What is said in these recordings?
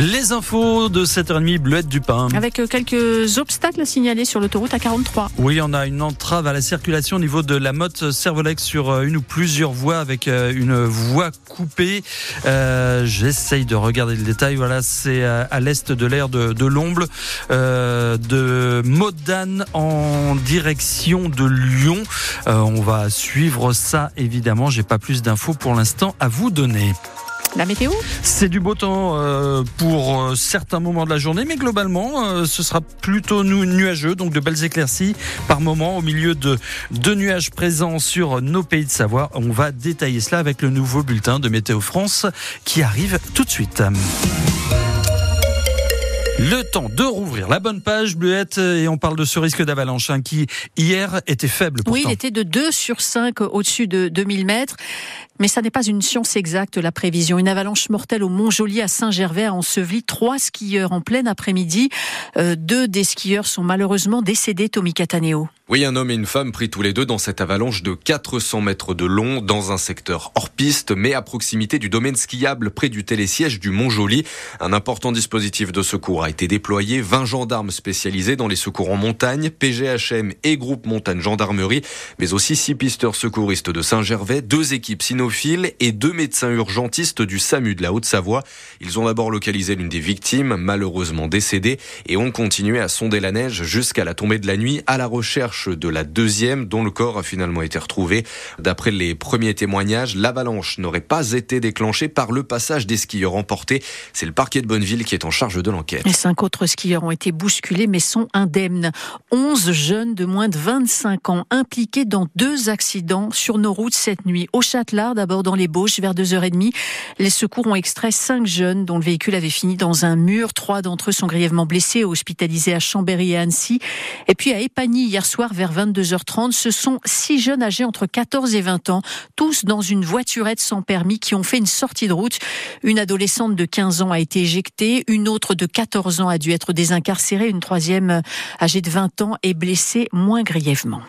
Les infos de 7h30, Bleuette du Pain. Avec euh, quelques obstacles à signaler sur l'autoroute A43. Oui, on a une entrave à la circulation au niveau de la motte Servolex sur euh, une ou plusieurs voies avec euh, une voie coupée. Euh, J'essaye de regarder le détail. Voilà, c'est à l'est de l'aire de, de l'Omble, euh, de Modane en direction de Lyon. Euh, on va suivre ça évidemment. J'ai pas plus d'infos pour l'instant à vous donner. La météo C'est du beau temps euh, pour euh, certains moments de la journée, mais globalement, euh, ce sera plutôt nu nuageux, donc de belles éclaircies par moment au milieu de deux nuages présents sur nos pays de Savoie. On va détailler cela avec le nouveau bulletin de Météo France qui arrive tout de suite. Le temps de rouvrir la bonne page, Bleuette, et on parle de ce risque d'avalanche hein, qui, hier, était faible. Pourtant. Oui, il était de 2 sur 5 au-dessus de 2000 mètres. Mais ça n'est pas une science exacte, la prévision. Une avalanche mortelle au Mont-Joli à Saint-Gervais a enseveli trois skieurs en plein après-midi. Euh, deux des skieurs sont malheureusement décédés, Tommy Cataneo. Oui, un homme et une femme pris tous les deux dans cette avalanche de 400 mètres de long dans un secteur hors piste, mais à proximité du domaine skiable près du télésiège du Mont-Joli. Un important dispositif de secours a été déployé. 20 gendarmes spécialisés dans les secours en montagne, PGHM et groupe montagne gendarmerie, mais aussi six pisteurs secouristes de Saint-Gervais, deux équipes cynophiles et deux médecins urgentistes du SAMU de la Haute-Savoie. Ils ont d'abord localisé l'une des victimes, malheureusement décédée, et ont continué à sonder la neige jusqu'à la tombée de la nuit à la recherche de la deuxième dont le corps a finalement été retrouvé. D'après les premiers témoignages, l'avalanche n'aurait pas été déclenchée par le passage des skieurs emportés. C'est le parquet de Bonneville qui est en charge de l'enquête. Cinq autres skieurs ont été bousculés mais sont indemnes. 11 jeunes de moins de 25 ans impliqués dans deux accidents sur nos routes cette nuit. Au Châtelard, d'abord dans les Bauges, vers 2h30. Les secours ont extrait cinq jeunes dont le véhicule avait fini dans un mur. Trois d'entre eux sont grièvement blessés, hospitalisés à Chambéry et Annecy. Et puis à Épagny, hier soir, vers 22h30. Ce sont six jeunes âgés entre 14 et 20 ans, tous dans une voiturette sans permis qui ont fait une sortie de route. Une adolescente de 15 ans a été éjectée, une autre de 14 ans a dû être désincarcérée, une troisième âgée de 20 ans est blessée moins grièvement.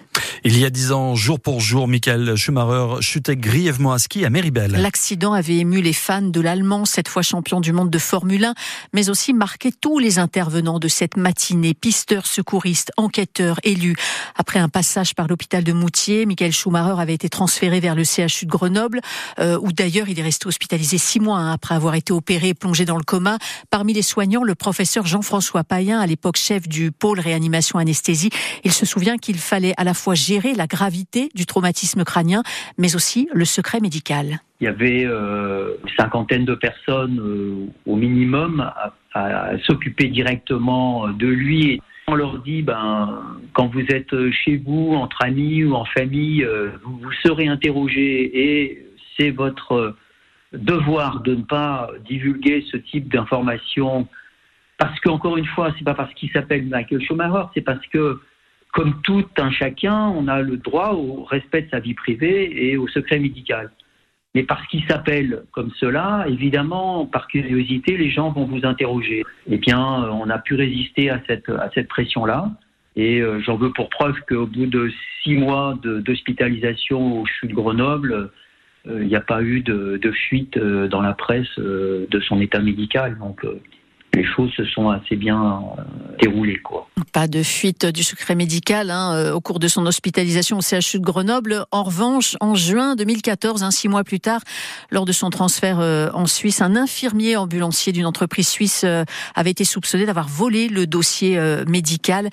Il y a dix ans, jour pour jour, Michael Schumacher chutait grièvement à ski à Méribel. L'accident avait ému les fans de l'Allemand, cette fois champion du monde de Formule 1, mais aussi marqué tous les intervenants de cette matinée, pisteurs, secouristes, enquêteurs, élus. Après un passage par l'hôpital de Moutier, Michael Schumacher avait été transféré vers le CHU de Grenoble, euh, où d'ailleurs il est resté hospitalisé six mois hein, après avoir été opéré et plongé dans le coma. Parmi les soignants, le professeur Jean-François Payen, à l'époque chef du pôle réanimation anesthésie, il se souvient qu'il fallait à la fois gérer la gravité du traumatisme crânien, mais aussi le secret médical. Il y avait euh, une cinquantaine de personnes euh, au minimum à, s'occuper directement de lui. On leur dit, ben, quand vous êtes chez vous, entre amis ou en famille, euh, vous, vous serez interrogé et c'est votre devoir de ne pas divulguer ce type d'informations parce qu'encore une fois, c'est pas parce qu'il s'appelle Michael Schumacher, c'est parce que comme tout un chacun, on a le droit au respect de sa vie privée et au secret médical. Mais parce qu'il s'appelle comme cela, évidemment, par curiosité, les gens vont vous interroger. Eh bien, on a pu résister à cette, pression-là. Et euh, j'en veux pour preuve qu'au bout de six mois d'hospitalisation au CHU de Grenoble, il n'y a pas eu de, fuite euh, dans la presse euh, de son état médical. Les choses se sont assez bien déroulées. Quoi. Pas de fuite du secret médical hein, au cours de son hospitalisation au CHU de Grenoble. En revanche, en juin 2014, hein, six mois plus tard, lors de son transfert euh, en Suisse, un infirmier ambulancier d'une entreprise suisse euh, avait été soupçonné d'avoir volé le dossier euh, médical.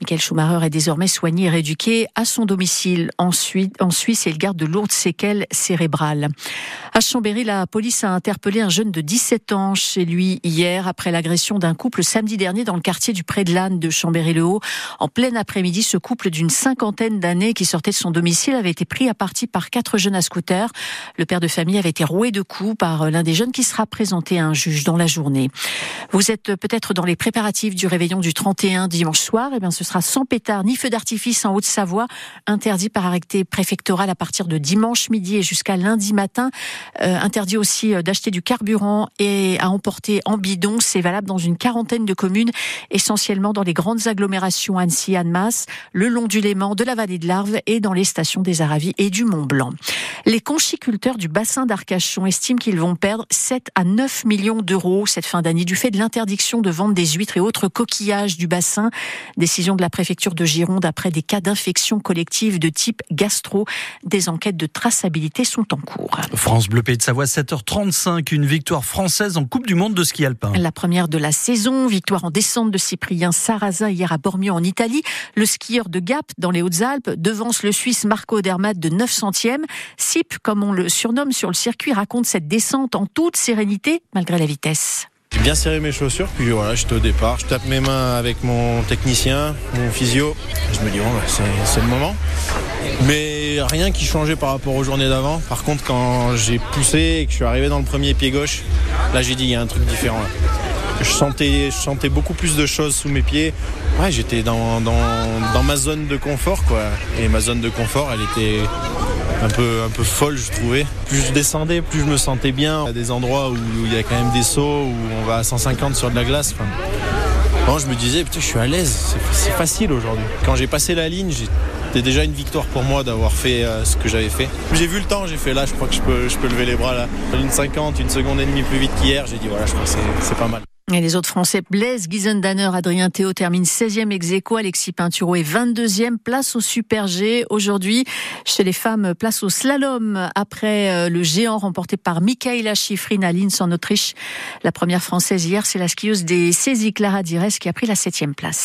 Michael Schumacher est désormais soigné et rééduqué à son domicile en Suisse et il garde de lourdes séquelles cérébrales. À Chambéry, la police a interpellé un jeune de 17 ans chez lui hier après l'agression d'un couple samedi dernier dans le quartier du Pré de l'Anne de Chambéry-le-Haut. En plein après-midi, ce couple d'une cinquantaine d'années qui sortait de son domicile avait été pris à partie par quatre jeunes à scooter. Le père de famille avait été roué de coups par l'un des jeunes qui sera présenté à un juge dans la journée. Vous êtes peut-être dans les préparatifs du réveillon du 31 dimanche soir. Eh bien, ce sera sans pétard ni feu d'artifice en Haute-Savoie, interdit par arrêté préfectoral à partir de dimanche midi et jusqu'à lundi matin. Euh, interdit aussi euh, d'acheter du carburant et à emporter en bidon. C'est valable dans une quarantaine de communes, essentiellement dans les grandes agglomérations Annecy, Annemasse, le long du Léman, de la vallée de l'Arve et dans les stations des Aravis et du Mont Blanc. Les conchiculteurs du bassin d'Arcachon estiment qu'ils vont perdre 7 à 9 millions d'euros cette fin d'année du fait l'interdiction de vente des huîtres et autres coquillages du bassin. Décision de la préfecture de Gironde après des cas d'infection collective de type gastro. Des enquêtes de traçabilité sont en cours. France Bleu Pays de Savoie, 7h35, une victoire française en Coupe du Monde de ski alpin. La première de la saison, victoire en descente de Cyprien Sarrazin hier à Bormio en Italie. Le skieur de Gap dans les Hautes-Alpes devance le Suisse Marco Dermatt de 9 centièmes. Sip, comme on le surnomme sur le circuit, raconte cette descente en toute sérénité malgré la vitesse. J'ai bien serré mes chaussures, puis voilà, j'étais au départ. Je tape mes mains avec mon technicien, mon physio. Je me dis, bon, bah, c'est le moment. Mais rien qui changeait par rapport aux journées d'avant. Par contre, quand j'ai poussé et que je suis arrivé dans le premier pied gauche, là j'ai dit, il y a un truc différent. Je sentais, je sentais beaucoup plus de choses sous mes pieds. Ouais, j'étais dans, dans, ma zone de confort, quoi. Et ma zone de confort, elle était un peu, un peu folle, je trouvais. Plus je descendais, plus je me sentais bien. Il y a des endroits où il y a quand même des sauts, où on va à 150 sur de la glace. Enfin, je me disais, putain, je suis à l'aise, c'est facile aujourd'hui. Quand j'ai passé la ligne, c'était déjà une victoire pour moi d'avoir fait euh, ce que j'avais fait. J'ai vu le temps, j'ai fait là, je crois que je peux, je peux lever les bras là. Une 50, une seconde et demie plus vite qu'hier, j'ai dit voilà, je crois que c'est pas mal. Et les autres Français, Blaise Gizendanner, Adrien Théo termine 16e ex aequo, Alexis Pinturo est 22e, place au Super G. Aujourd'hui, chez les femmes, place au slalom après euh, le géant remporté par Michaela Schifrin à Linz en Autriche. La première française hier, c'est la skieuse des saisies Clara Dires qui a pris la 7e place.